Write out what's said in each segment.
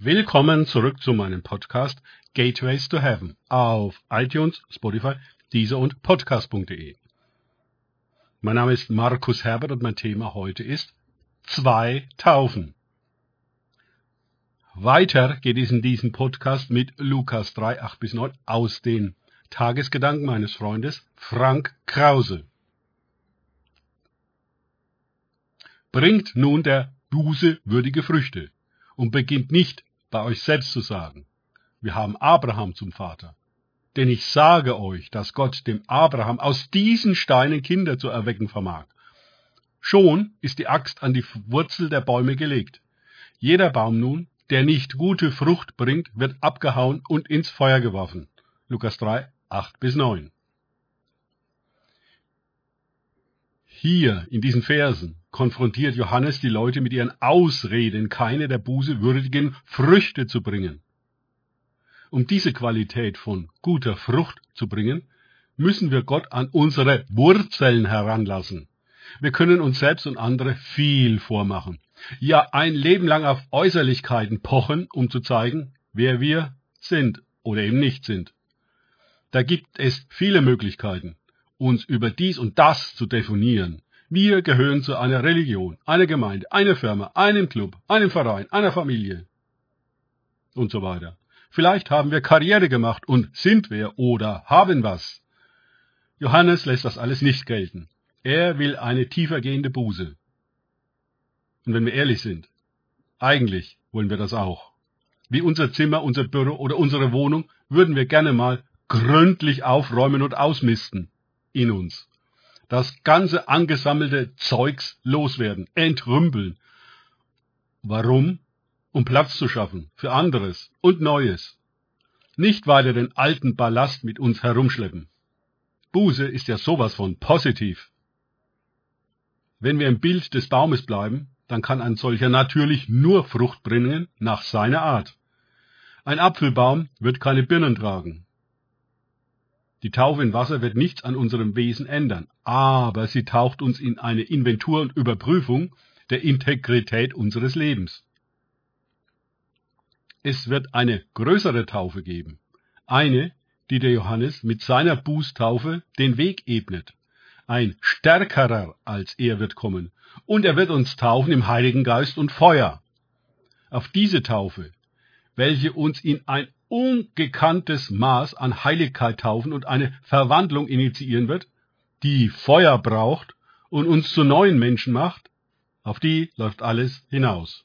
Willkommen zurück zu meinem Podcast Gateways to Heaven auf iTunes, Spotify, Deezer und Podcast.de. Mein Name ist Markus Herbert und mein Thema heute ist zwei Taufen. Weiter geht es in diesem Podcast mit Lukas 3, 8 bis 9 aus den Tagesgedanken meines Freundes Frank Krause. Bringt nun der Buße würdige Früchte und beginnt nicht bei euch selbst zu sagen, wir haben Abraham zum Vater. Denn ich sage euch, dass Gott dem Abraham aus diesen Steinen Kinder zu erwecken vermag. Schon ist die Axt an die Wurzel der Bäume gelegt. Jeder Baum nun, der nicht gute Frucht bringt, wird abgehauen und ins Feuer geworfen. Lukas 3, 8 bis 9. Hier in diesen Versen konfrontiert Johannes die Leute mit ihren Ausreden, keine der Buße würdigen Früchte zu bringen. Um diese Qualität von guter Frucht zu bringen, müssen wir Gott an unsere Wurzeln heranlassen. Wir können uns selbst und andere viel vormachen. Ja, ein Leben lang auf Äußerlichkeiten pochen, um zu zeigen, wer wir sind oder eben nicht sind. Da gibt es viele Möglichkeiten, uns über dies und das zu definieren. Wir gehören zu einer Religion, einer Gemeinde, einer Firma, einem Club, einem Verein, einer Familie und so weiter. Vielleicht haben wir Karriere gemacht und sind wir oder haben was. Johannes lässt das alles nicht gelten. Er will eine tiefergehende Buße. Und wenn wir ehrlich sind, eigentlich wollen wir das auch. Wie unser Zimmer, unser Büro oder unsere Wohnung würden wir gerne mal gründlich aufräumen und ausmisten in uns. Das ganze angesammelte Zeugs loswerden, entrümpeln. Warum? Um Platz zu schaffen für anderes und Neues. Nicht weiter den alten Ballast mit uns herumschleppen. Buße ist ja sowas von positiv. Wenn wir im Bild des Baumes bleiben, dann kann ein solcher natürlich nur Frucht bringen nach seiner Art. Ein Apfelbaum wird keine Birnen tragen. Die Taufe in Wasser wird nichts an unserem Wesen ändern, aber sie taucht uns in eine Inventur und Überprüfung der Integrität unseres Lebens. Es wird eine größere Taufe geben, eine, die der Johannes mit seiner Bußtaufe den Weg ebnet. Ein stärkerer als er wird kommen, und er wird uns taufen im Heiligen Geist und Feuer. Auf diese Taufe, welche uns in ein ungekanntes Maß an Heiligkeit taufen und eine Verwandlung initiieren wird, die Feuer braucht und uns zu neuen Menschen macht, auf die läuft alles hinaus.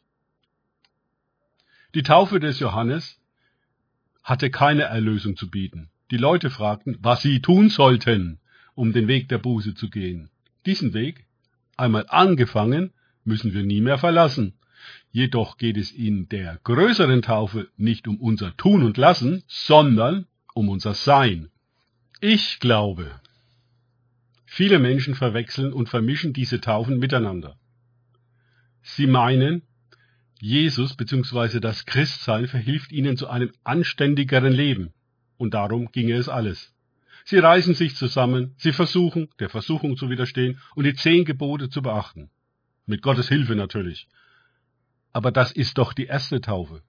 Die Taufe des Johannes hatte keine Erlösung zu bieten. Die Leute fragten, was sie tun sollten, um den Weg der Buße zu gehen. Diesen Weg, einmal angefangen, müssen wir nie mehr verlassen. Jedoch geht es in der größeren Taufe nicht um unser Tun und Lassen, sondern um unser Sein. Ich glaube, viele Menschen verwechseln und vermischen diese Taufen miteinander. Sie meinen, Jesus bzw. das Christsein verhilft ihnen zu einem anständigeren Leben. Und darum ginge es alles. Sie reißen sich zusammen, sie versuchen, der Versuchung zu widerstehen und die zehn Gebote zu beachten. Mit Gottes Hilfe natürlich. Aber das ist doch die erste Taufe.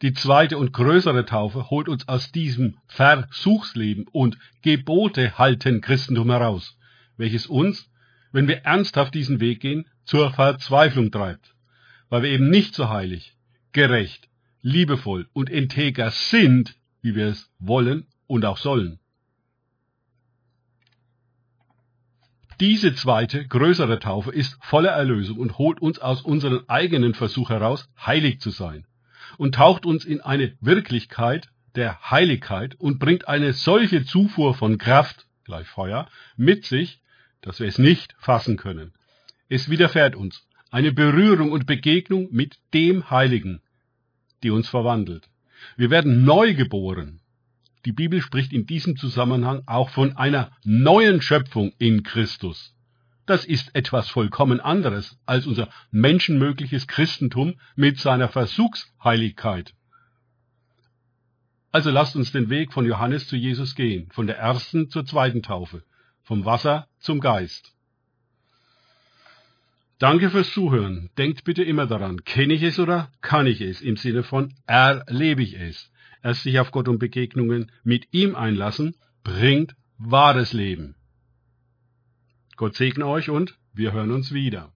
Die zweite und größere Taufe holt uns aus diesem Versuchsleben und Gebote halten Christentum heraus, welches uns, wenn wir ernsthaft diesen Weg gehen, zur Verzweiflung treibt, weil wir eben nicht so heilig, gerecht, liebevoll und integer sind, wie wir es wollen und auch sollen. Diese zweite, größere Taufe ist voller Erlösung und holt uns aus unserem eigenen Versuch heraus, heilig zu sein und taucht uns in eine Wirklichkeit der Heiligkeit und bringt eine solche Zufuhr von Kraft, gleich Feuer, mit sich, dass wir es nicht fassen können. Es widerfährt uns eine Berührung und Begegnung mit dem Heiligen, die uns verwandelt. Wir werden neu geboren, die Bibel spricht in diesem Zusammenhang auch von einer neuen Schöpfung in Christus. Das ist etwas vollkommen anderes als unser menschenmögliches Christentum mit seiner Versuchsheiligkeit. Also lasst uns den Weg von Johannes zu Jesus gehen, von der ersten zur zweiten Taufe, vom Wasser zum Geist. Danke fürs Zuhören. Denkt bitte immer daran, kenne ich es oder kann ich es? Im Sinne von erlebe ich es. Erst sich auf Gott und Begegnungen mit ihm einlassen, bringt wahres Leben. Gott segne euch und wir hören uns wieder.